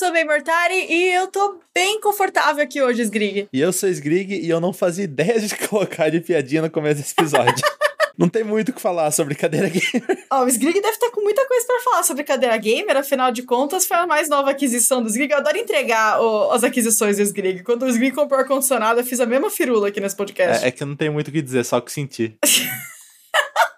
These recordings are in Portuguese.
sou Bem Mortari e eu tô bem confortável aqui hoje, Sgrig. E eu sou Sgrig e eu não fazia ideia de colocar de piadinha no começo desse episódio. Não tem muito o que falar sobre cadeira gamer. Ó, oh, o Sgrig deve estar com muita coisa para falar sobre cadeira gamer, afinal de contas, foi a mais nova aquisição do Sgrig. Eu adoro entregar o, as aquisições do Sgrig. Quando o Sgrig comprou ar-condicionado, eu fiz a mesma firula aqui nesse podcast. É, é que eu não tenho muito o que dizer, só o que senti.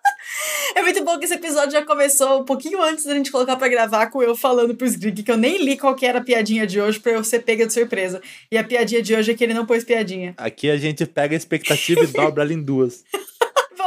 É muito bom que esse episódio já começou um pouquinho antes da gente colocar para gravar com eu falando pro Sgrig que eu nem li qual que era a piadinha de hoje pra eu ser pega de surpresa. E a piadinha de hoje é que ele não pôs piadinha. Aqui a gente pega a expectativa e dobra ela em duas.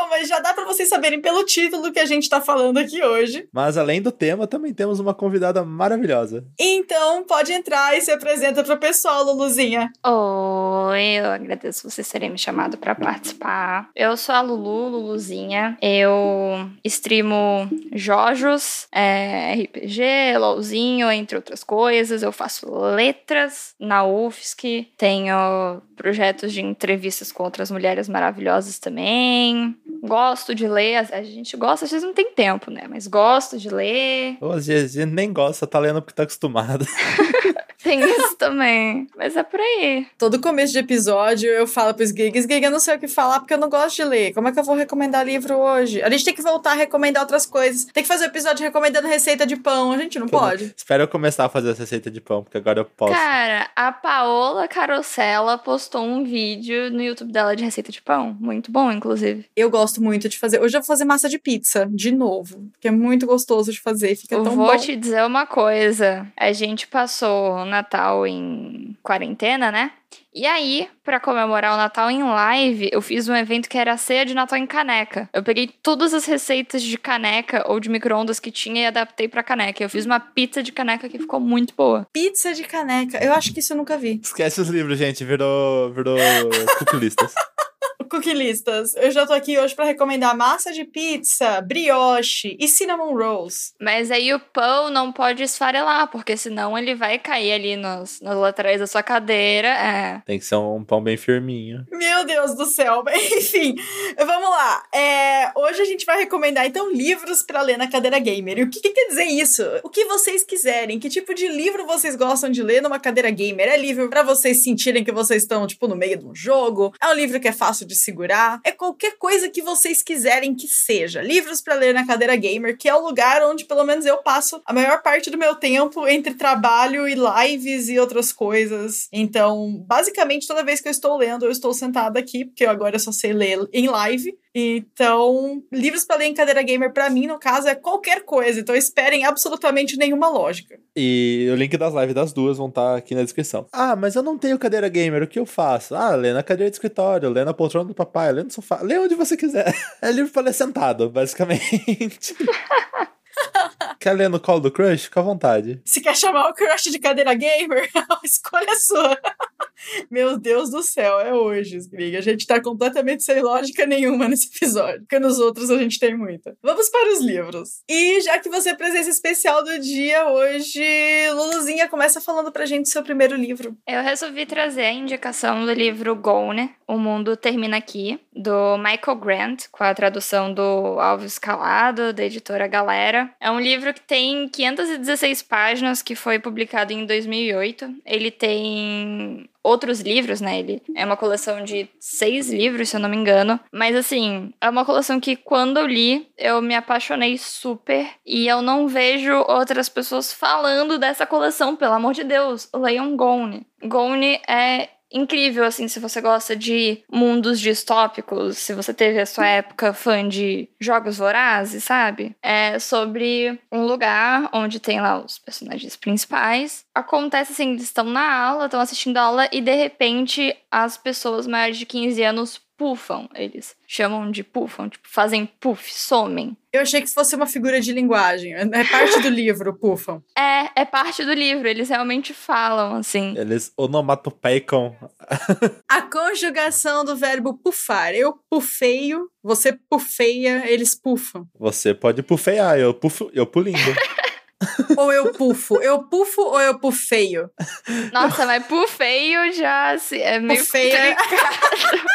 Bom, mas já dá para vocês saberem pelo título que a gente tá falando aqui hoje. Mas além do tema, também temos uma convidada maravilhosa. Então, pode entrar e se apresenta pro pessoal, Luluzinha. Oi, eu agradeço vocês terem me chamado para participar. Eu sou a Lulu, Luluzinha. Eu streamo Jojos, é, RPG, LOLzinho, entre outras coisas. Eu faço letras na UFSC. Tenho projetos de entrevistas com outras mulheres maravilhosas também. Gosto de ler, a gente gosta, às vezes não tem tempo, né? Mas gosto de ler. Ou às vezes a gente nem gosta, tá lendo porque tá acostumado. tem isso também. Mas é por aí. Todo começo de episódio eu falo pros gigs, gig, eu não sei o que falar porque eu não gosto de ler. Como é que eu vou recomendar livro hoje? A gente tem que voltar a recomendar outras coisas. Tem que fazer um episódio recomendando receita de pão. A gente não Pô, pode. Espero eu começar a fazer essa receita de pão, porque agora eu posso. Cara, a Paola Carosella postou um vídeo no YouTube dela de receita de pão. Muito bom, inclusive. Eu gosto muito de fazer. Hoje eu vou fazer massa de pizza, de novo. Que é muito gostoso de fazer. Fica eu tão vou bom. te dizer uma coisa. A gente passou Natal em quarentena, né? E aí, para comemorar o Natal em live, eu fiz um evento que era a ceia de Natal em caneca. Eu peguei todas as receitas de caneca ou de micro-ondas que tinha e adaptei pra caneca. Eu fiz uma pizza de caneca que ficou muito boa. Pizza de caneca. Eu acho que isso eu nunca vi. Esquece os livros, gente. Virou, virou. Cooklistas. Eu já tô aqui hoje para recomendar massa de pizza, brioche e cinnamon rolls. Mas aí o pão não pode esfarelar, porque senão ele vai cair ali nos, nas laterais da sua cadeira. É. Tem que ser um pão bem firminho. Meu Deus do céu. Enfim, vamos lá. É, hoje a gente vai recomendar então livros para ler na cadeira gamer. E o que, que quer dizer isso? O que vocês quiserem. Que tipo de livro vocês gostam de ler numa cadeira gamer? É livro para vocês sentirem que vocês estão tipo no meio de um jogo? É um livro que é fácil de segurar? É qualquer coisa que vocês quiserem que seja. Livros para ler na cadeira gamer, que é o lugar onde pelo menos eu passo a maior parte do meu tempo entre trabalho e lives e outras coisas. Então, basicamente toda vez que eu estou lendo, eu estou sentada aqui, porque eu agora só sei ler em live. Então, livros para ler em cadeira gamer, para mim, no caso, é qualquer coisa. Então, esperem absolutamente nenhuma lógica. E o link das lives das duas vão estar aqui na descrição. Ah, mas eu não tenho cadeira gamer, o que eu faço? Ah, lê na cadeira de escritório, lê na poltrona do papai, lê no sofá, lê onde você quiser. É livro para ler sentado, basicamente. quer ler no colo do crush? Fica à vontade. Se quer chamar o crush de cadeira gamer, a escolha é sua. Meu Deus do céu, é hoje, Sgrig. A gente tá completamente sem lógica nenhuma nesse episódio, porque nos outros a gente tem muita. Vamos para os livros. E já que você é presença especial do dia hoje, Luluzinha começa falando pra gente seu primeiro livro. Eu resolvi trazer a indicação do livro Gone, O Mundo Termina Aqui, do Michael Grant, com a tradução do Alves Calado, da editora Galera. É um livro que tem 516 páginas, que foi publicado em 2008. Ele tem outros livros, né? Ele é uma coleção de seis livros, se eu não me engano. Mas assim, é uma coleção que quando eu li, eu me apaixonei super. E eu não vejo outras pessoas falando dessa coleção, pelo amor de Deus. Leiam Gone. Gone é incrível, assim, se você gosta de mundos distópicos, se você teve a sua época fã de jogos vorazes, sabe? É sobre um lugar onde tem lá os personagens principais. Acontece assim, eles estão na aula, estão assistindo a aula e de repente as pessoas maiores de 15 anos pufam. Eles chamam de pufam, tipo, fazem puff, somem. Eu achei que fosse uma figura de linguagem. É parte do livro, pufam. É, é parte do livro. Eles realmente falam, assim. Eles onomatopeicam. A conjugação do verbo pufar. Eu pufeio, você pufeia, eles pufam. Você pode pufear, eu pufo, eu pulindo. ou eu pufo? Eu pufo ou eu pufeio? Nossa, mas pufeio já assim, é meio Pufeia. complicado.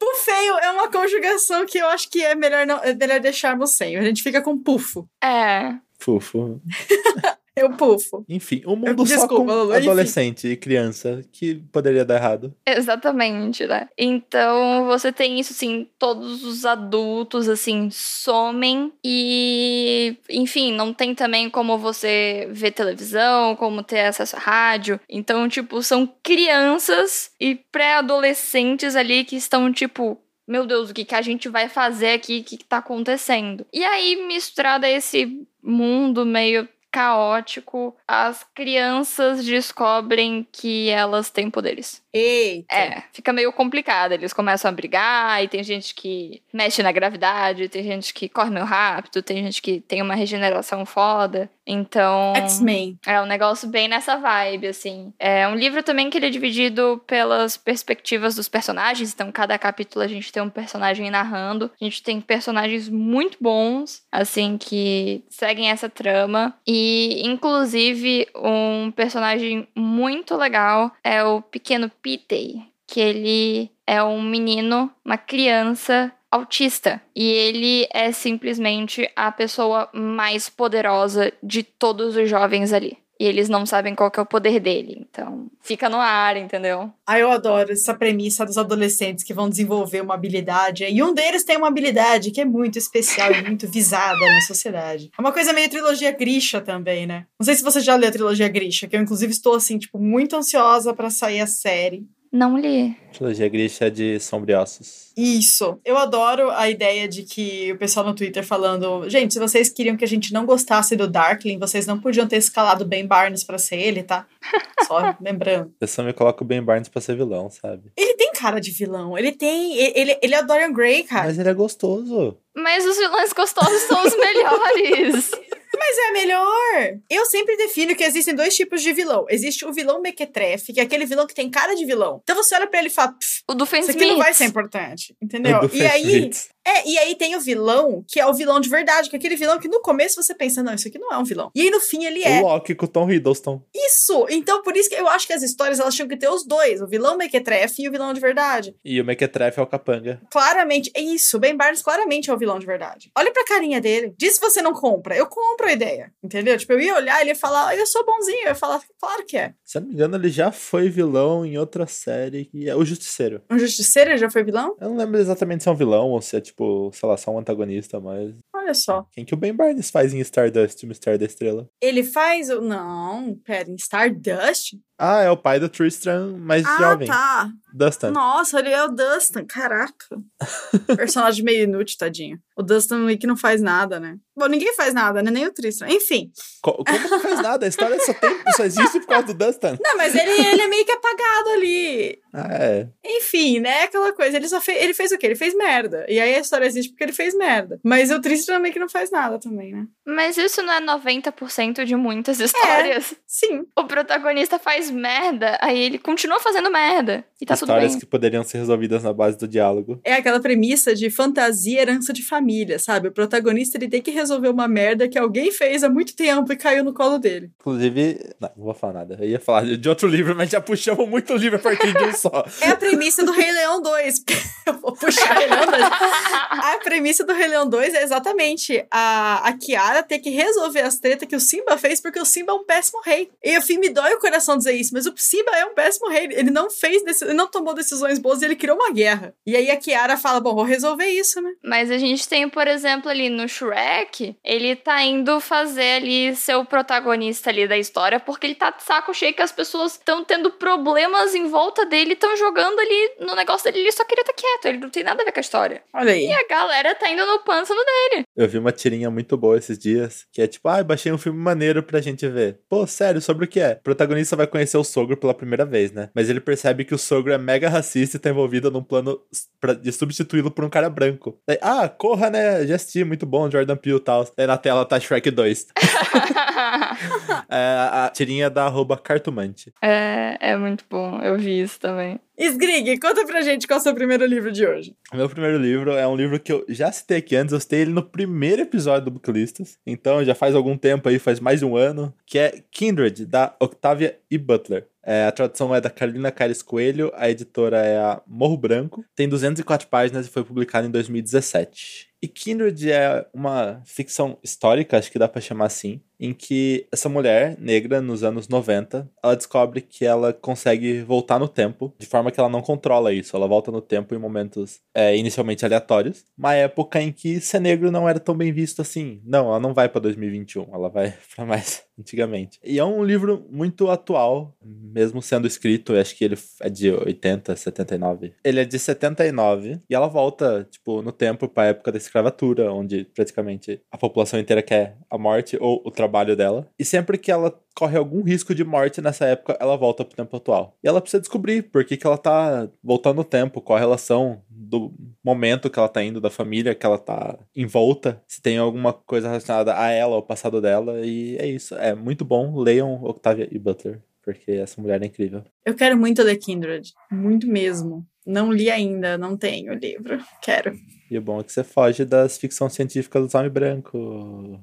Pufeio é uma conjugação que eu acho que é melhor, não, é melhor deixarmos sem. A gente fica com pufo. É. Fufo. Eu pufo. Enfim, um mundo Desculpa, só com enfim. adolescente e criança que poderia dar errado. Exatamente, né? Então você tem isso, assim, todos os adultos, assim, somem e, enfim, não tem também como você ver televisão, como ter acesso à rádio. Então, tipo, são crianças e pré-adolescentes ali que estão, tipo, meu Deus, o que, que a gente vai fazer aqui? O que, que tá acontecendo? E aí, misturado a esse mundo meio caótico, as crianças descobrem que elas têm poderes. Eita. É, fica meio complicado. Eles começam a brigar e tem gente que mexe na gravidade, tem gente que corre meio rápido, tem gente que tem uma regeneração foda. Então. X-Men. É um negócio bem nessa vibe, assim. É um livro também que ele é dividido pelas perspectivas dos personagens. Então, cada capítulo a gente tem um personagem narrando. A gente tem personagens muito bons, assim, que seguem essa trama. E, inclusive, um personagem muito legal é o pequeno Pitey, que ele é um menino, uma criança autista. E ele é simplesmente a pessoa mais poderosa de todos os jovens ali. E eles não sabem qual é o poder dele. Então, fica no ar, entendeu? Ah, eu adoro essa premissa dos adolescentes que vão desenvolver uma habilidade. E um deles tem uma habilidade que é muito especial e muito visada na sociedade. É uma coisa meio trilogia Grisha também, né? Não sei se você já leu a trilogia Grisha, que eu inclusive estou assim, tipo, muito ansiosa pra sair a série. Não li. Trilogia Grisha de Sombriossos. Isso. Eu adoro a ideia de que o pessoal no Twitter falando, gente, se vocês queriam que a gente não gostasse do Darkling, vocês não podiam ter escalado Ben Barnes pra ser ele, tá? Só lembrando. Eu só me coloco o Ben Barnes pra ser vilão, sabe? Ele tem cara de vilão. Ele tem. Ele, ele é o Dorian Gray, cara. Mas ele é gostoso. Mas os vilões gostosos são os melhores. Mas é melhor. Eu sempre defino que existem dois tipos de vilão. Existe o vilão mequetrefe, que é aquele vilão que tem cara de vilão. Então você olha pra ele e fala, "Pff, O do isso aqui não vai ser importante. Entendeu? E aí. É, e aí tem o vilão, que é o vilão de verdade, que é aquele vilão que no começo você pensa, não, isso aqui não é um vilão. E aí no fim ele é. O Loki com o Tom Hiddleston. Isso! Então por isso que eu acho que as histórias elas tinham que ter os dois, o vilão mequetrefe e o vilão de verdade. E o Mequetrefe é o capanga. Claramente, é isso. Ben Barnes claramente é o vilão de verdade. Olha pra carinha dele. Diz se você não compra. Eu compro a ideia. Entendeu? Tipo, eu ia olhar ele ia falar, "Ah, eu sou bonzinho. Eu ia falar, claro que é. Se eu não me engano, ele já foi vilão em outra série, que é o Justiceiro. Um justiceiro já foi vilão? Eu não lembro exatamente se é um vilão ou se é, tipo, sei lá, só um antagonista, mas. Olha só. Quem que o Ben Barnes faz em Stardust, o Mistério da Estrela? Ele faz o. Não, pera, em Stardust? Ah, é o pai do Tristram, mais Ah, jovem. tá. Dustin. Nossa, ele é o Dustin. Caraca. Personagem meio inútil, tadinho. O Dustin meio que não faz nada, né? Bom, ninguém faz nada, né? Nem o Tristan. Enfim. Co- como não faz nada? A história só, tem, só existe por causa do Dustin. Não, mas ele, ele é meio que apagado ali. Ah, é. Enfim, né? Aquela coisa. Ele só fez. Ele fez o quê? Ele fez merda. E aí a história existe porque ele fez merda. Mas o Tristan meio que não faz nada também, né? Mas isso não é 90% de muitas histórias. Sim. O protagonista faz merda, aí ele continua fazendo merda. E tá tudo Histórias bem. que poderiam ser resolvidas na base do diálogo. É aquela premissa de fantasia e herança de família, sabe? O protagonista ele tem que resolver uma merda que alguém fez há muito tempo e caiu no colo dele. Inclusive. Não, não vou falar nada. Eu ia falar de outro livro, mas já puxamos muito livro a partir de um só. É a premissa do Rei Leão 2. Eu vou puxar Rei Leão 2. A premissa do Rei Leão 2 é exatamente a, a Kiara ter que resolver as tretas que o Simba fez, porque o Simba é um péssimo rei. E o fim me dói o coração dizer isso, mas o Simba é um péssimo rei. Ele não fez, ele não tomou decisões boas e ele criou uma guerra. E aí a Kiara fala: bom, vou resolver isso, né? Mas a gente tem, por exemplo, ali no Shrek, ele tá indo fazer ali ser o protagonista ali da história, porque ele tá de saco cheio que as pessoas estão tendo problemas em volta dele, estão jogando ali no negócio dele, ele só queria estar quieto, ele não tem nada a ver com a história. Olha aí. E a galera tá indo no pântano dele. Eu vi uma tirinha muito boa esses dias, que é tipo, ah, baixei um filme maneiro pra gente ver. Pô, sério, sobre o que é? O protagonista vai conhecer o sogro pela primeira vez, né? Mas ele percebe que o sogro é mega racista e tá envolvido num plano pra- de substituí-lo por um cara branco. Daí, ah, corra, né? Já assisti, muito bom, Jordan Peele e tal. Daí na tela tá Shrek 2. é, a tirinha da arroba cartomante. é, é muito bom, eu vi isso também. Sgrig, conta pra gente qual é o seu primeiro livro de hoje. Meu primeiro livro é um livro que eu já citei aqui antes, eu citei ele no primeiro episódio do Booklistas. Então já faz algum tempo aí, faz mais de um ano, que é Kindred, da Octavia E. Butler. É, a tradução é da Carolina Caires Coelho, a editora é a Morro Branco, tem 204 páginas e foi publicado em 2017. E Kindred é uma ficção histórica, acho que dá para chamar assim, em que essa mulher negra, nos anos 90, ela descobre que ela consegue voltar no tempo, de forma que ela não controla isso. Ela volta no tempo em momentos é, inicialmente aleatórios. Uma época em que ser negro não era tão bem visto assim. Não, ela não vai para 2021, ela vai para mais antigamente. E é um livro muito atual, mesmo sendo escrito, acho que ele é de 80, 79. Ele é de 79 e ela volta, tipo, no tempo para a época da escravatura, onde praticamente a população inteira quer a morte ou o trabalho dela. E sempre que ela corre algum risco de morte nessa época, ela volta pro tempo atual. E ela precisa descobrir por que, que ela tá voltando no tempo, qual a relação do momento que ela tá indo, da família que ela tá em volta, se tem alguma coisa relacionada a ela, ao passado dela, e é isso. É muito bom. Leiam Octavia e Butler, porque essa mulher é incrível. Eu quero muito ler Kindred, muito mesmo. Não li ainda, não tenho o livro. Quero. E o bom é que você foge das ficções científicas dos homens brancos.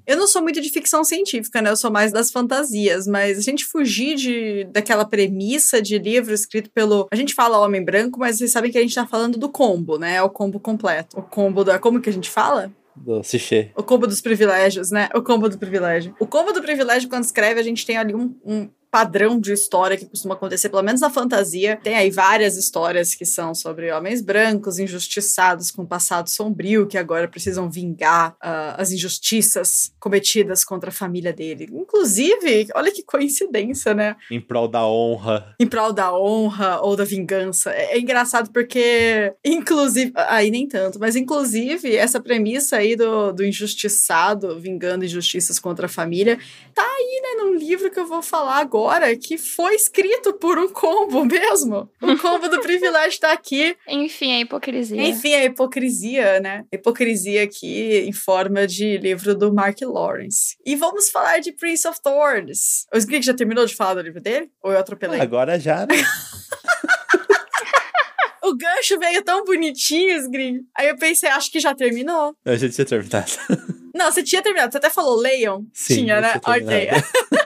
Eu não sou muito de ficção científica, né? Eu sou mais das fantasias, mas a gente fugir de, daquela premissa de livro escrito pelo. A gente fala homem branco, mas vocês sabem que a gente tá falando do combo, né? É o combo completo. O combo da. Como que a gente fala? do Cichê. O combo dos privilégios, né? O combo do privilégio. O combo do privilégio, quando escreve, a gente tem ali um, um padrão de história que costuma acontecer, pelo menos na fantasia. Tem aí várias histórias que são sobre homens brancos injustiçados com passado sombrio que agora precisam vingar uh, as injustiças cometidas contra a família dele. Inclusive, olha que coincidência, né? Em prol da honra. Em prol da honra ou da vingança. É, é engraçado porque, inclusive, aí nem tanto, mas inclusive essa premissa aí do, do injustiçado vingando injustiças contra a família tá aí, né, num livro que eu vou falar agora agora que foi escrito por um combo mesmo. O combo do privilégio está aqui. Enfim, a hipocrisia. Enfim, a hipocrisia, né? hipocrisia aqui em forma de livro do Mark Lawrence. E vamos falar de Prince of Thorns. O Sgrig já terminou de falar do livro dele? Ou eu atropelei? Agora já, né? o gancho veio tão bonitinho, Sgrig. Aí eu pensei, acho que já terminou. Eu já tinha terminado. Não, você tinha terminado. Você até falou Leon? Sim, tinha, né? Ok.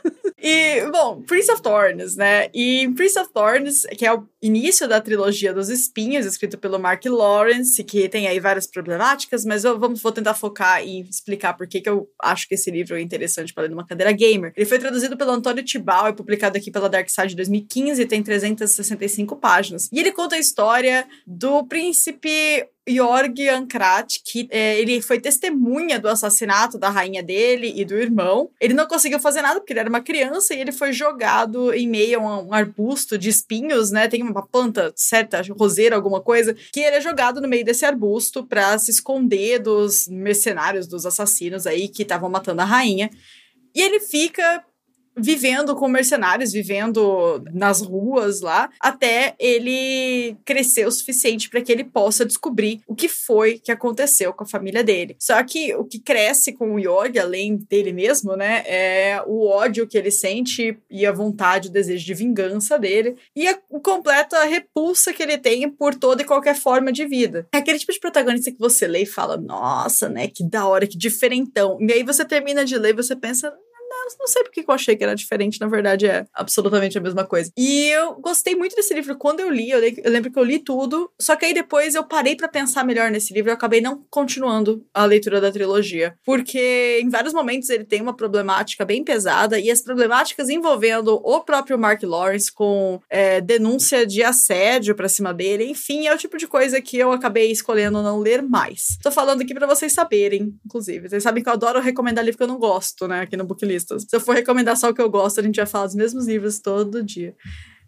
E, bom, Prince of Thorns, né? E Prince of Thorns, que é o início da trilogia dos espinhos, escrito pelo Mark Lawrence, que tem aí várias problemáticas, mas eu vamos, vou tentar focar e explicar por que, que eu acho que esse livro é interessante para ler numa cadeira gamer. Ele foi traduzido pelo Antônio Tibal e publicado aqui pela Dark Side 2015 e tem 365 páginas. E ele conta a história do príncipe Jorg Ankrat, que é, ele foi testemunha do assassinato da rainha dele e do irmão. Ele não conseguiu fazer nada porque ele era uma criança e ele foi jogado em meio a um arbusto de espinhos, né? Tem uma planta certa, roseira, alguma coisa, que ele é jogado no meio desse arbusto para se esconder dos mercenários, dos assassinos aí que estavam matando a rainha. E ele fica vivendo com mercenários, vivendo nas ruas lá, até ele crescer o suficiente para que ele possa descobrir o que foi que aconteceu com a família dele. Só que o que cresce com o Yogi, além dele mesmo, né, é o ódio que ele sente e a vontade, o desejo de vingança dele e a completa repulsa que ele tem por toda e qualquer forma de vida. É aquele tipo de protagonista que você lê e fala, nossa, né, que da hora, que diferentão. E aí você termina de ler e você pensa, não sei porque eu achei que era diferente, na verdade é absolutamente a mesma coisa. E eu gostei muito desse livro quando eu li, eu, eu lembro que eu li tudo, só que aí depois eu parei para pensar melhor nesse livro e eu acabei não continuando a leitura da trilogia, porque em vários momentos ele tem uma problemática bem pesada e as problemáticas envolvendo o próprio Mark Lawrence com é, denúncia de assédio pra cima dele, enfim, é o tipo de coisa que eu acabei escolhendo não ler mais. Tô falando aqui para vocês saberem, inclusive. Vocês sabem que eu adoro recomendar livro que eu não gosto, né, aqui no Booklist. Se eu for recomendar só o que eu gosto, a gente vai falar dos mesmos livros todo dia.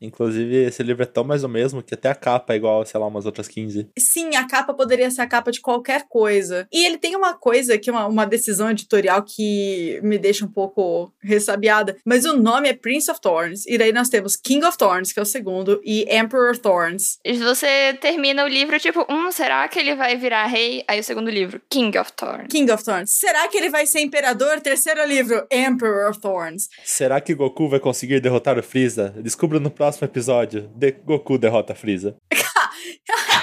Inclusive, esse livro é tão mais o mesmo que até a capa é igual, sei lá, umas outras 15. Sim, a capa poderia ser a capa de qualquer coisa. E ele tem uma coisa que é uma, uma decisão editorial que me deixa um pouco ressabiada. Mas o nome é Prince of Thorns. E daí nós temos King of Thorns, que é o segundo, e Emperor Thorns. E você termina o livro tipo, hum, será que ele vai virar rei? Aí o segundo livro, King of Thorns. King of Thorns. Será que ele vai ser imperador? Terceiro livro, Emperor Thorns. Será que Goku vai conseguir derrotar o Freeza? Descubra no próximo episódio. De Goku derrota Freeza.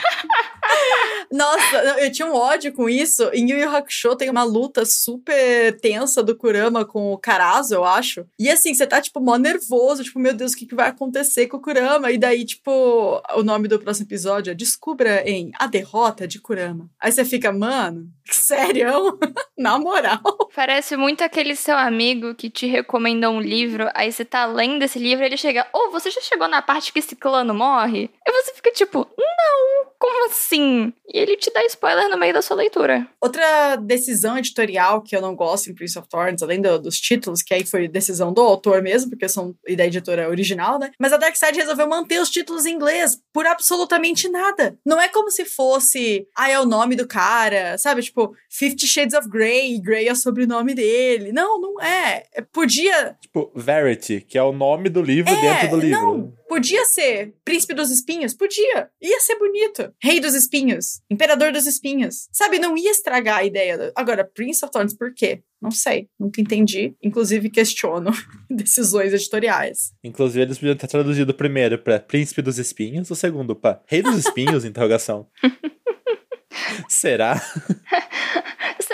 Nossa, eu tinha um ódio com isso. Em Yu Yu Hakusho tem uma luta super tensa do Kurama com o Karazo, eu acho. E assim, você tá, tipo, mó nervoso, tipo, meu Deus, o que, que vai acontecer com o Kurama? E daí, tipo, o nome do próximo episódio é Descubra em A Derrota de Kurama. Aí você fica, mano, sério? Na moral. Parece muito aquele seu amigo que te recomenda um livro, aí você tá lendo esse livro e ele chega, ô, oh, você já chegou na parte que esse clã morre? E você fica tipo, não, como assim? E ele te dá spoiler no meio da sua leitura. Outra decisão editorial que eu não gosto em Prince of Thorns, além do, dos títulos, que aí foi decisão do autor mesmo, porque são da editora original, né? Mas a Darkseid resolveu manter os títulos em inglês por absolutamente nada. Não é como se fosse, ah, é o nome do cara, sabe? Tipo, Fifty Shades of Grey, Grey é o sobrenome dele. Não, não é. é podia. Tipo, Verity, que é o nome do livro é, dentro do livro. Não, podia ser Príncipe dos Espinhos, podia. Ia ser bonito. Rei dos Espinhos, Imperador dos Espinhos. Sabe, não ia estragar a ideia. Agora, Prince of Thorns, por quê? Não sei, nunca entendi. Inclusive, questiono decisões editoriais. Inclusive, eles podiam ter traduzido primeiro para Príncipe dos Espinhos, o segundo para Rei dos Espinhos, interrogação. Será?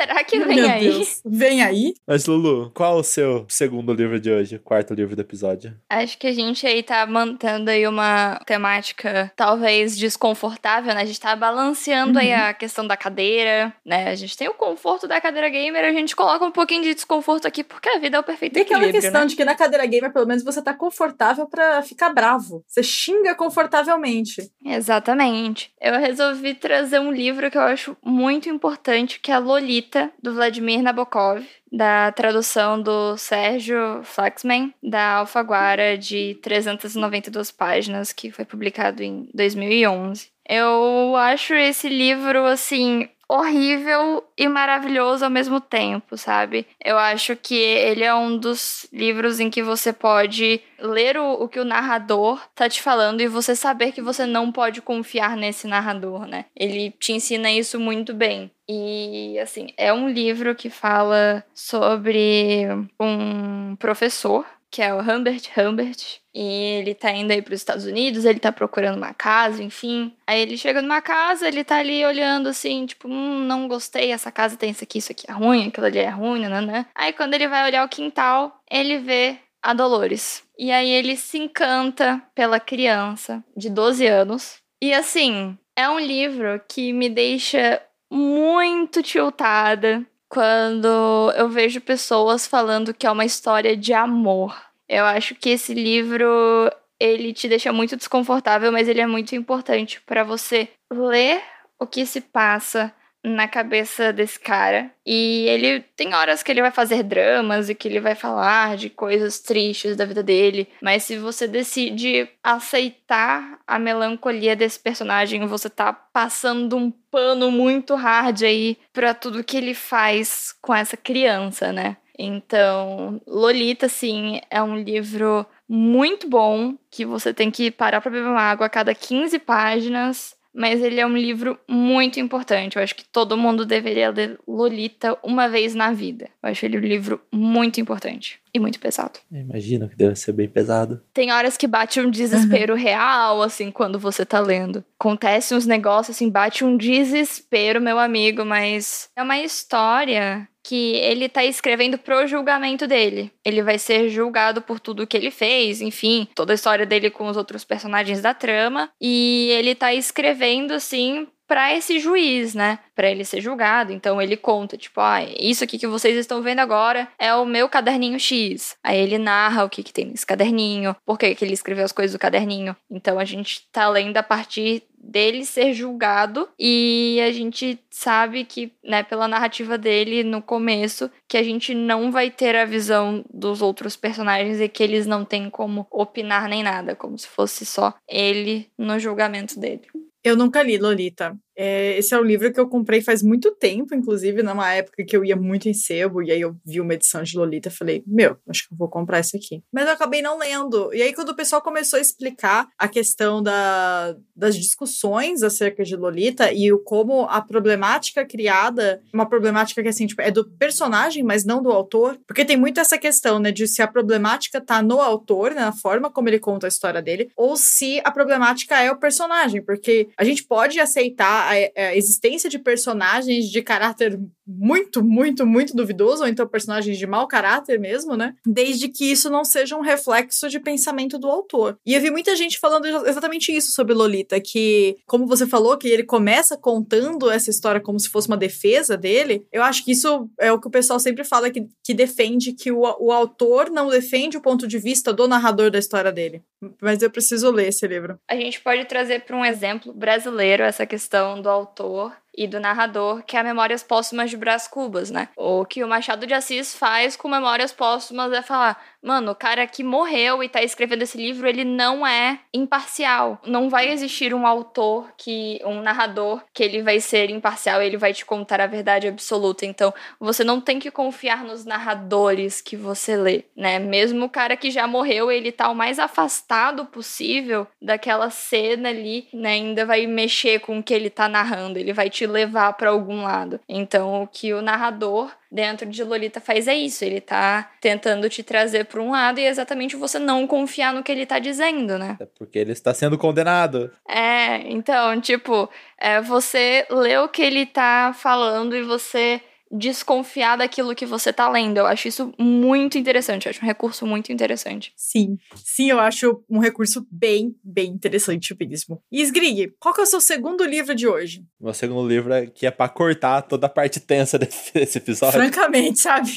Será que vem Meu aí? Deus. Vem aí? Mas, Lulu, qual o seu segundo livro de hoje? Quarto livro do episódio? Acho que a gente aí tá mantendo aí uma temática talvez desconfortável, né? A gente tá balanceando uhum. aí a questão da cadeira, né? A gente tem o conforto da cadeira gamer, a gente coloca um pouquinho de desconforto aqui, porque a vida é o perfeito Tem aquela questão né? de que na cadeira gamer, pelo menos, você tá confortável para ficar bravo. Você xinga confortavelmente. Exatamente. Eu resolvi trazer um livro que eu acho muito importante, que é Lolita do Vladimir Nabokov, da tradução do Sérgio Flaxman, da Alfaguara, de 392 páginas, que foi publicado em 2011. Eu acho esse livro, assim, horrível e maravilhoso ao mesmo tempo, sabe? Eu acho que ele é um dos livros em que você pode ler o, o que o narrador tá te falando e você saber que você não pode confiar nesse narrador, né? Ele te ensina isso muito bem. E, assim, é um livro que fala sobre um professor que é o Humbert Humbert. E ele tá indo aí para os Estados Unidos, ele tá procurando uma casa, enfim. Aí ele chega numa casa, ele tá ali olhando assim, tipo, hum, não gostei, essa casa tem isso aqui, isso aqui é ruim, aquilo ali é ruim, né? Aí quando ele vai olhar o quintal, ele vê a Dolores. E aí ele se encanta pela criança de 12 anos. E assim, é um livro que me deixa muito tiltada quando eu vejo pessoas falando que é uma história de amor. Eu acho que esse livro ele te deixa muito desconfortável, mas ele é muito importante para você ler o que se passa na cabeça desse cara. E ele tem horas que ele vai fazer dramas e que ele vai falar de coisas tristes da vida dele. Mas se você decide aceitar a melancolia desse personagem, você tá passando um pano muito hard aí pra tudo que ele faz com essa criança, né? Então, Lolita, sim, é um livro muito bom que você tem que parar para beber uma água a cada 15 páginas mas ele é um livro muito importante. Eu acho que todo mundo deveria ler Lolita uma vez na vida. Eu acho ele um livro muito importante e muito pesado. Imagino que deve ser bem pesado. Tem horas que bate um desespero uhum. real, assim, quando você tá lendo. Acontece uns negócios, assim, bate um desespero, meu amigo, mas é uma história que ele tá escrevendo pro julgamento dele. Ele vai ser julgado por tudo que ele fez, enfim, toda a história dele com os outros personagens da trama. E ele tá escrevendo, assim, para esse juiz, né? Para ele ser julgado. Então ele conta, tipo, ah, isso aqui que vocês estão vendo agora é o meu caderninho X. Aí ele narra o que, que tem nesse caderninho, por que, que ele escreveu as coisas do caderninho. Então a gente tá lendo a partir dele ser julgado e a gente sabe que, né, pela narrativa dele no começo, que a gente não vai ter a visão dos outros personagens e que eles não têm como opinar nem nada, como se fosse só ele no julgamento dele. Eu nunca li Lolita. É, esse é um livro que eu comprei faz muito tempo, inclusive, numa época que eu ia muito em sebo, e aí eu vi uma edição de Lolita e falei, meu, acho que eu vou comprar esse aqui. Mas eu acabei não lendo. E aí, quando o pessoal começou a explicar a questão da, das discussões acerca de Lolita e o como a problemática criada, uma problemática que, assim, tipo, é do personagem, mas não do autor, porque tem muito essa questão, né, de se a problemática tá no autor, né, na forma como ele conta a história dele, ou se a problemática é o personagem, porque a gente pode aceitar a, a, existência de personagens de caráter muito, muito, muito duvidoso, ou então personagens de mau caráter mesmo, né? Desde que isso não seja um reflexo de pensamento do autor. E eu vi muita gente falando exatamente isso sobre Lolita, que, como você falou, que ele começa contando essa história como se fosse uma defesa dele, eu acho que isso é o que o pessoal sempre fala que, que defende que o, o autor não defende o ponto de vista do narrador da história dele. Mas eu preciso ler esse livro. A gente pode trazer para um exemplo brasileiro essa questão do autor e do narrador, que é a Memórias Póstumas de Brás Cubas, né? O que o Machado de Assis faz com Memórias Póstumas é falar: mano, o cara que morreu e tá escrevendo esse livro, ele não é imparcial. Não vai existir um autor que, um narrador, que ele vai ser imparcial, ele vai te contar a verdade absoluta. Então, você não tem que confiar nos narradores que você lê, né? Mesmo o cara que já morreu, ele tá o mais afastado possível daquela cena ali, né? Ainda vai mexer com o que ele tá narrando, ele vai te levar para algum lado. Então, o que o narrador dentro de Lolita faz é isso, ele tá tentando te trazer para um lado e é exatamente você não confiar no que ele tá dizendo, né? É porque ele está sendo condenado. É, então, tipo, é, você lê o que ele tá falando e você desconfiar daquilo que você tá lendo. Eu acho isso muito interessante, eu acho um recurso muito interessante. Sim, sim, eu acho um recurso bem, bem interessante mesmo. E Sgrig, qual que é o seu segundo livro de hoje? Meu segundo livro é que é pra cortar toda a parte tensa desse episódio. Francamente, sabe?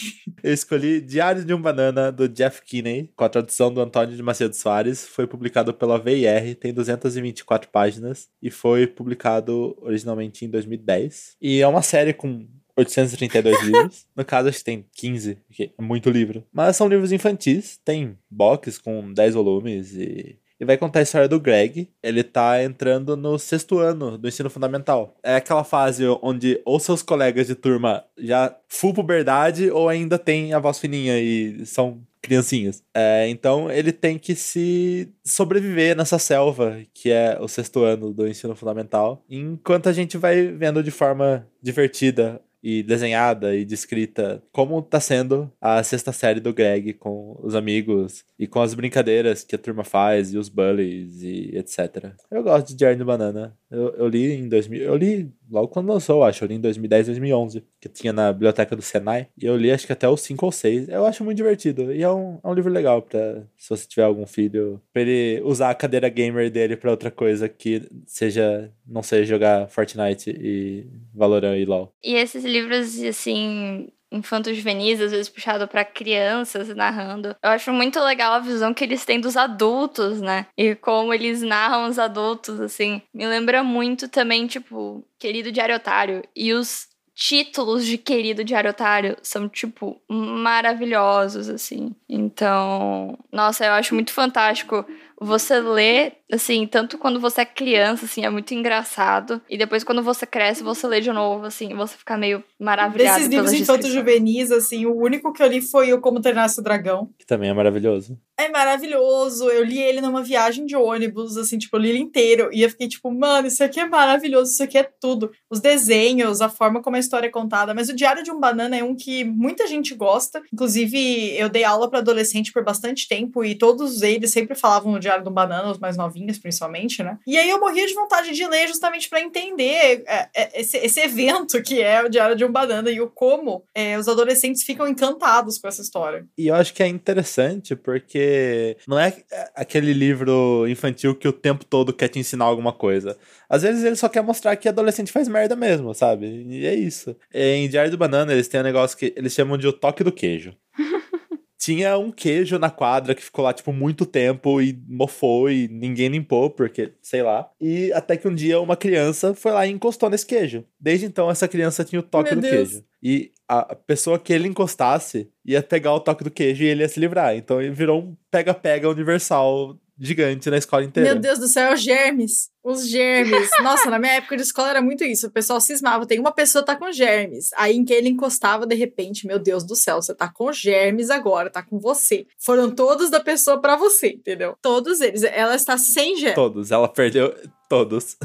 Eu escolhi Diário de um Banana, do Jeff Kinney, com a tradução do Antônio de Macedo Soares. Foi publicado pela VIR, tem 224 páginas e foi publicado originalmente em 2010. E é uma série com 832 livros. No caso, acho que tem 15, porque é muito livro. Mas são livros infantis, tem box com 10 volumes e e vai contar a história do Greg. Ele tá entrando no sexto ano do ensino fundamental. É aquela fase onde ou seus colegas de turma já full puberdade ou ainda tem a voz fininha e são criancinhas. É, então ele tem que se sobreviver nessa selva que é o sexto ano do ensino fundamental, enquanto a gente vai vendo de forma divertida e desenhada e descrita como tá sendo a sexta série do Greg com os amigos e com as brincadeiras que a turma faz e os bullies e etc. Eu gosto de Diário de Banana. Eu, eu li em 2000, eu li logo quando lançou, acho, eu li em 2010, 2011, que tinha na biblioteca do Senai, e eu li acho que até os 5 ou 6. Eu acho muito divertido e é um, é um livro legal para se você tiver algum filho, para ele usar a cadeira gamer dele para outra coisa que seja não seja jogar Fortnite e Valorant e LoL. E esses livros assim, infantos juvenis, às vezes puxado para crianças narrando. Eu acho muito legal a visão que eles têm dos adultos, né? E como eles narram os adultos, assim. Me lembra muito também, tipo, Querido Diário Otário. E os títulos de Querido Diário Otário são, tipo, maravilhosos, assim. Então, nossa, eu acho muito fantástico você lê, assim, tanto quando você é criança, assim, é muito engraçado. E depois, quando você cresce, você lê de novo, assim, você fica meio maravilhado. Desses livros infantos juvenis, assim, o único que eu li foi o Como Treinar Seu Dragão. Que também é maravilhoso. É maravilhoso. Eu li ele numa viagem de ônibus, assim, tipo, eu li ele inteiro. E eu fiquei tipo, mano, isso aqui é maravilhoso, isso aqui é tudo. Os desenhos, a forma como a história é contada. Mas o Diário de um Banana é um que muita gente gosta. Inclusive, eu dei aula para adolescente por bastante tempo e todos eles sempre falavam no Diário do Banana, os mais novinhos, principalmente, né? E aí eu morria de vontade de ler justamente para entender é, é, esse, esse evento que é o Diário de um Banana e o como é, os adolescentes ficam encantados com essa história. E eu acho que é interessante porque não é aquele livro infantil que o tempo todo quer te ensinar alguma coisa. Às vezes ele só quer mostrar que adolescente faz merda mesmo, sabe? E é isso. Em Diário do Banana, eles têm um negócio que eles chamam de o toque do queijo tinha um queijo na quadra que ficou lá, tipo, muito tempo e mofou e ninguém limpou, porque, sei lá. E até que um dia uma criança foi lá e encostou nesse queijo. Desde então, essa criança tinha o toque Meu do Deus. queijo. E a pessoa que ele encostasse ia pegar o toque do queijo e ele ia se livrar. Então ele virou um pega-pega universal gigante na escola inteira. Meu Deus do céu, os germes. Os germes. Nossa, na minha época de escola era muito isso. O pessoal cismava. Tem uma pessoa tá com germes. Aí em que ele encostava, de repente, meu Deus do céu, você tá com germes agora, tá com você. Foram todos da pessoa para você, entendeu? Todos eles. Ela está sem germes. Todos. Ela perdeu todos.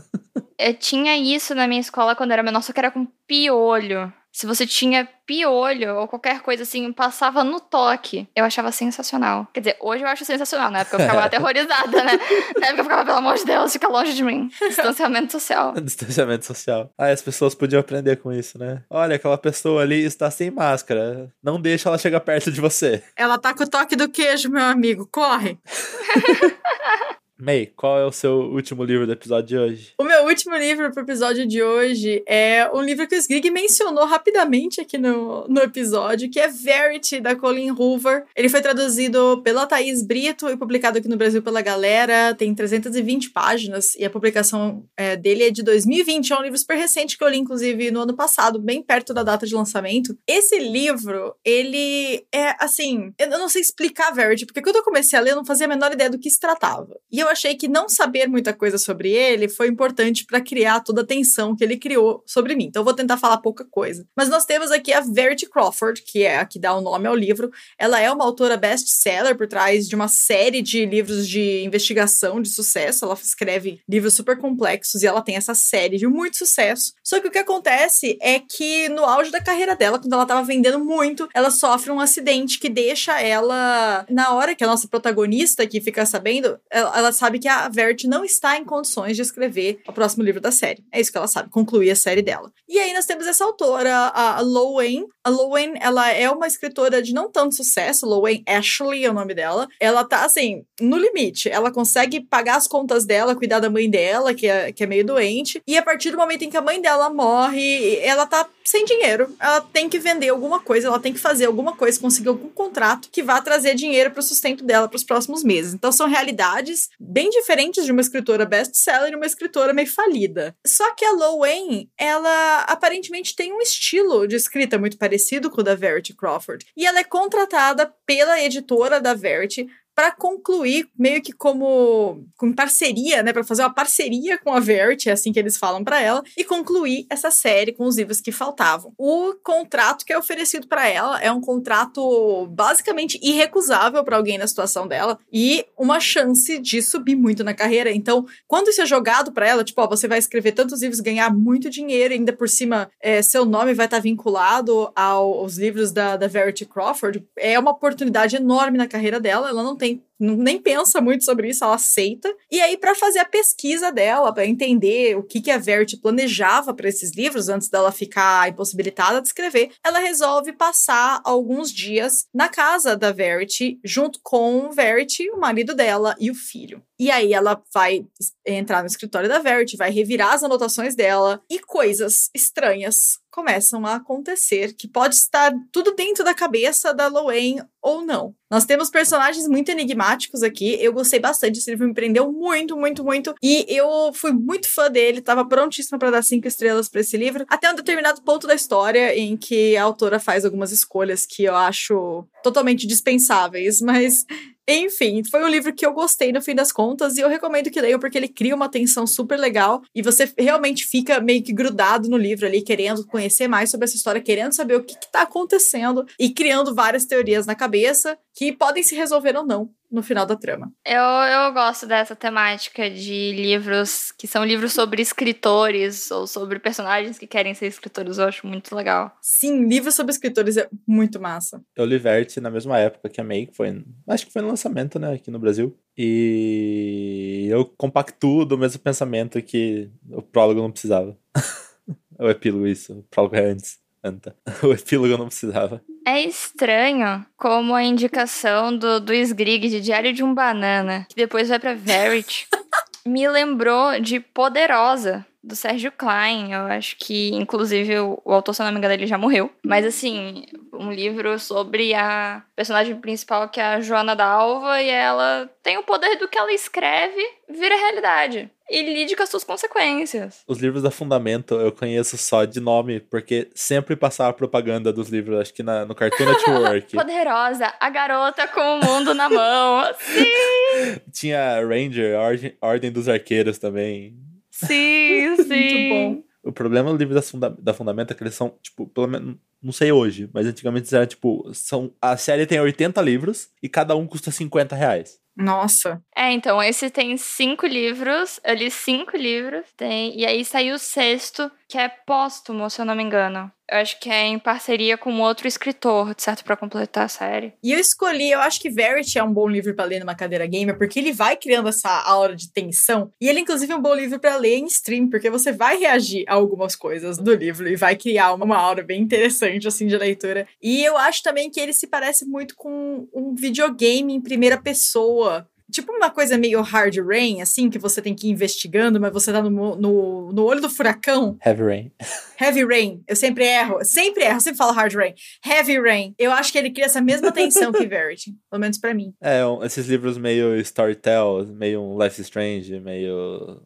Eu tinha isso na minha escola quando era menor, só que era com piolho se você tinha piolho ou qualquer coisa assim, passava no toque. Eu achava sensacional. Quer dizer, hoje eu acho sensacional, na época eu ficava aterrorizada, né? Na época eu ficava, pelo amor de Deus, fica longe de Distanciamento social. Distanciamento social. Ah, as pessoas podiam aprender com isso, né? Olha, aquela pessoa ali está sem máscara. Não deixa ela chegar perto de você. Ela tá com o toque do queijo, meu amigo. Corre! May, qual é o seu último livro do episódio de hoje? O meu último livro pro episódio de hoje é um livro que o Sgrig mencionou rapidamente aqui no, no episódio, que é Verity, da Colin Hoover. Ele foi traduzido pela Thaís Brito e publicado aqui no Brasil pela Galera. Tem 320 páginas e a publicação é, dele é de 2020. É um livro super recente que eu li, inclusive, no ano passado, bem perto da data de lançamento. Esse livro, ele é, assim... Eu não sei explicar Verity, porque quando eu comecei a ler, eu não fazia a menor ideia do que se tratava. E eu achei que não saber muita coisa sobre ele foi importante para criar toda a tensão que ele criou sobre mim. Então eu vou tentar falar pouca coisa. Mas nós temos aqui a Verity Crawford, que é a que dá o nome ao livro. Ela é uma autora best-seller por trás de uma série de livros de investigação de sucesso. Ela escreve livros super complexos e ela tem essa série de muito sucesso. Só que o que acontece é que no auge da carreira dela, quando ela tava vendendo muito, ela sofre um acidente que deixa ela na hora que a nossa protagonista que fica sabendo, ela, ela sabe que a Verity não está em condições de escrever o próximo livro da série. É isso que ela sabe, concluir a série dela. E aí nós temos essa autora, a Lowen. A Lowen, ela é uma escritora de não tanto sucesso, Lowen Ashley é o nome dela. Ela tá, assim, no limite. Ela consegue pagar as contas dela, cuidar da mãe dela, que é, que é meio doente. E a partir do momento em que a mãe dela morre, ela tá sem dinheiro. Ela tem que vender alguma coisa, ela tem que fazer alguma coisa, conseguir algum contrato que vá trazer dinheiro para o sustento dela para os próximos meses. Então são realidades bem diferentes de uma escritora best-seller e uma escritora meio falida. Só que a Lowen, ela aparentemente tem um estilo de escrita muito parecido com o da Verity Crawford. E ela é contratada pela editora da Verity para concluir meio que como com parceria, né, para fazer uma parceria com a Verity, é assim que eles falam para ela, e concluir essa série com os livros que faltavam. O contrato que é oferecido para ela é um contrato basicamente irrecusável para alguém na situação dela e uma chance de subir muito na carreira. Então, quando isso é jogado para ela, tipo, ó, você vai escrever tantos livros, ganhar muito dinheiro, e ainda por cima é, seu nome vai estar tá vinculado ao, aos livros da, da Verity Crawford, é uma oportunidade enorme na carreira dela. Ela não tem think nem pensa muito sobre isso, ela aceita. E aí, para fazer a pesquisa dela, para entender o que, que a Verity planejava para esses livros antes dela ficar impossibilitada de escrever, ela resolve passar alguns dias na casa da Verity, junto com Verity, o marido dela e o filho. E aí ela vai entrar no escritório da Verity, vai revirar as anotações dela e coisas estranhas começam a acontecer, que pode estar tudo dentro da cabeça da Loen ou não. Nós temos personagens muito enigmáticos aqui. Eu gostei bastante. Esse livro me prendeu muito, muito, muito. E eu fui muito fã dele. Tava prontíssima para dar cinco estrelas para esse livro. Até um determinado ponto da história em que a autora faz algumas escolhas que eu acho totalmente dispensáveis. Mas enfim, foi um livro que eu gostei no fim das contas e eu recomendo que leiam porque ele cria uma tensão super legal e você realmente fica meio que grudado no livro ali, querendo conhecer mais sobre essa história, querendo saber o que, está acontecendo e criando várias teorias na cabeça que podem se resolver ou não no final da trama. Eu, eu gosto dessa temática de livros que são livros sobre escritores ou sobre personagens que querem ser escritores. Eu acho muito legal. Sim, livros sobre escritores é muito massa. Eu li Verte na mesma época que a May, que foi. Acho que foi no lançamento, né, aqui no Brasil. E eu compactuo do mesmo pensamento que o prólogo não precisava. o epílogo, isso. O prólogo é antes. Anta. O epílogo não precisava. É estranho como a indicação do, do Sgrig de Diário de um Banana, que depois vai pra Verity, me lembrou de Poderosa, do Sérgio Klein. Eu acho que, inclusive, o, o autor, se não me engano, ele já morreu. Mas, assim, um livro sobre a personagem principal, que é a Joana Dalva, e ela tem o poder do que ela escreve vira realidade. E lide com as suas consequências. Os livros da Fundamento eu conheço só de nome, porque sempre passava propaganda dos livros, acho que na, no Cartoon Network. Poderosa, a garota com o mundo na mão. Sim! Tinha Ranger, Ordem, Ordem dos Arqueiros também. Sim, sim. Muito bom. O problema do livro da, funda da Fundamento é que eles são, tipo, pelo menos. Não sei hoje, mas antigamente era tipo. São, a série tem 80 livros e cada um custa 50 reais. Nossa. É, então, esse tem cinco livros. Eu li cinco livros. Tem, e aí saiu o sexto, que é póstumo, se eu não me engano. Eu acho que é em parceria com outro escritor, certo, para completar a série. E eu escolhi, eu acho que Verity é um bom livro para ler numa cadeira gamer, porque ele vai criando essa aura de tensão. E ele, inclusive, é um bom livro para ler em stream, porque você vai reagir a algumas coisas do livro e vai criar uma, uma aura bem interessante, assim, de leitura. E eu acho também que ele se parece muito com um videogame em primeira pessoa tipo uma coisa meio hard rain, assim, que você tem que ir investigando, mas você tá no, no, no olho do furacão. Heavy Rain. Heavy Rain. Eu sempre erro. Sempre erro. sempre falo hard rain. Heavy Rain. Eu acho que ele cria essa mesma tensão que Verity. Pelo menos para mim. É, esses livros meio storytell, meio um Life is Strange, meio...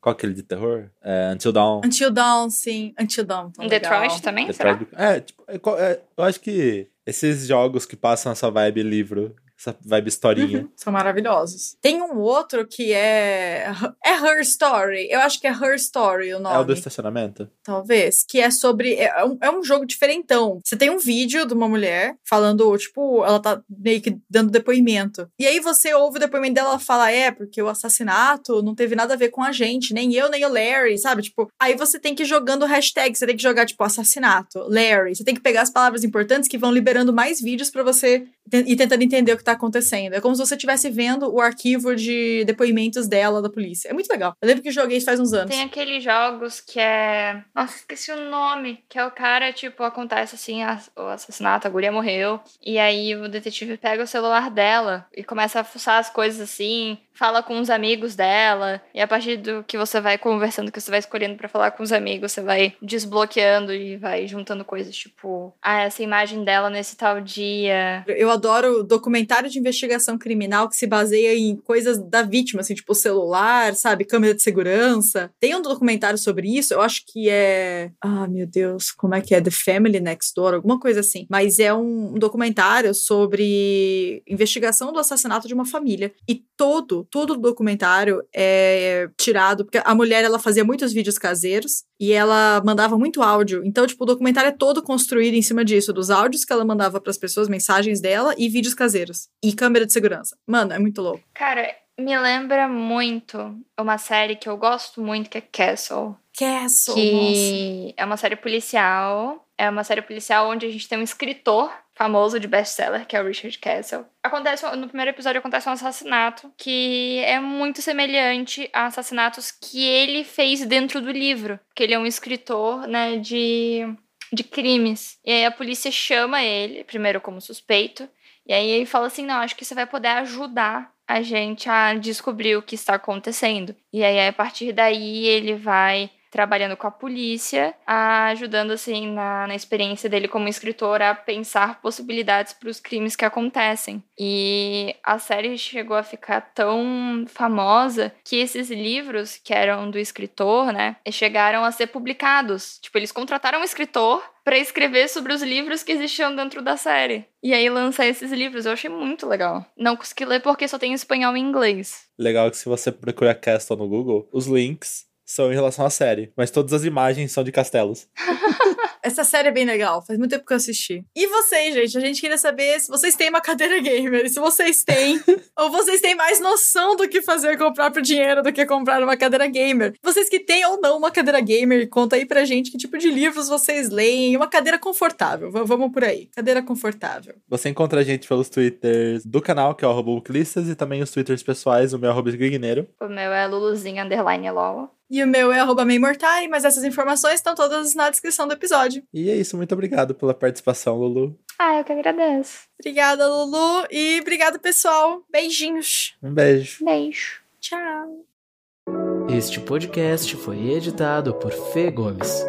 Qual aquele de terror? É, Until Dawn. Until Dawn, sim. Until Dawn. Detroit legal. também, Detroit, será? É, tipo, é, é, eu acho que esses jogos que passam essa vibe livro essa vibe historinha. Uhum, são maravilhosos. Tem um outro que é. É Her Story. Eu acho que é Her Story o nome. É o do estacionamento? Talvez. Que é sobre. É um, é um jogo diferentão. Você tem um vídeo de uma mulher falando, tipo, ela tá meio que dando depoimento. E aí você ouve o depoimento dela, ela fala: é, porque o assassinato não teve nada a ver com a gente, nem eu, nem o Larry, sabe? Tipo, aí você tem que ir jogando hashtag, você tem que jogar, tipo, assassinato, Larry. Você tem que pegar as palavras importantes que vão liberando mais vídeos para você ir tentando entender o que tá acontecendo. É como se você estivesse vendo o arquivo de depoimentos dela da polícia. É muito legal. Eu lembro que joguei isso faz uns anos. Tem aqueles jogos que é. Nossa, esqueci o nome. Que é o cara, tipo, acontece assim, o assassinato, a guria morreu. E aí o detetive pega o celular dela e começa a fuçar as coisas assim, fala com os amigos dela. E a partir do que você vai conversando, que você vai escolhendo para falar com os amigos, você vai desbloqueando e vai juntando coisas, tipo, ah, essa imagem dela nesse tal dia. Eu adoro documentário de investigação criminal que se baseia em coisas da vítima, assim, tipo celular, sabe? Câmera de segurança. Tem um documentário sobre isso, eu acho que é. Ah, meu Deus, como é que é? The Family Next Door, alguma coisa assim. Mas é um documentário sobre investigação do assassinato de uma família. E todo, todo o documentário é tirado, porque a mulher ela fazia muitos vídeos caseiros e ela mandava muito áudio. Então, tipo, o documentário é todo construído em cima disso, dos áudios que ela mandava para as pessoas, mensagens dela e vídeos caseiros. E câmera de segurança. Mano, é muito louco. Cara, me lembra muito uma série que eu gosto muito, que é Castle. Castle, que nossa. é uma série policial. É uma série policial onde a gente tem um escritor famoso de best-seller, que é o Richard Castle. Acontece, no primeiro episódio acontece um assassinato que é muito semelhante a assassinatos que ele fez dentro do livro. Que ele é um escritor, né, de, de crimes. E aí a polícia chama ele, primeiro como suspeito, e aí ele fala assim: não, acho que você vai poder ajudar a gente a descobrir o que está acontecendo. E aí, a partir daí, ele vai trabalhando com a polícia, ajudando assim na, na experiência dele como escritor a pensar possibilidades para os crimes que acontecem. E a série chegou a ficar tão famosa que esses livros que eram do escritor, né, chegaram a ser publicados. Tipo, eles contrataram um escritor para escrever sobre os livros que existiam dentro da série. E aí lançar esses livros, eu achei muito legal. Não consegui ler porque só tem espanhol e inglês. Legal que se você procurar Castle no Google, os links são em relação à série, mas todas as imagens são de castelos. Essa série é bem legal, faz muito tempo que eu assisti. E vocês, gente? A gente queria saber se vocês têm uma cadeira gamer, se vocês têm, ou vocês têm mais noção do que fazer com o próprio dinheiro do que comprar uma cadeira gamer. Vocês que têm ou não uma cadeira gamer, conta aí pra gente que tipo de livros vocês leem. Uma cadeira confortável, v vamos por aí. Cadeira confortável. Você encontra a gente pelos twitters do canal, que é o arroba e também os twitters pessoais, o meu é arroba O meu é luluzinho underline lol. E o meu é arroba Meimortai, mas essas informações estão todas na descrição do episódio. E é isso, muito obrigado pela participação, Lulu. Ah, eu que agradeço. Obrigada, Lulu. E obrigado, pessoal. Beijinhos. Um beijo. Beijo. Tchau. Este podcast foi editado por Fê Gomes.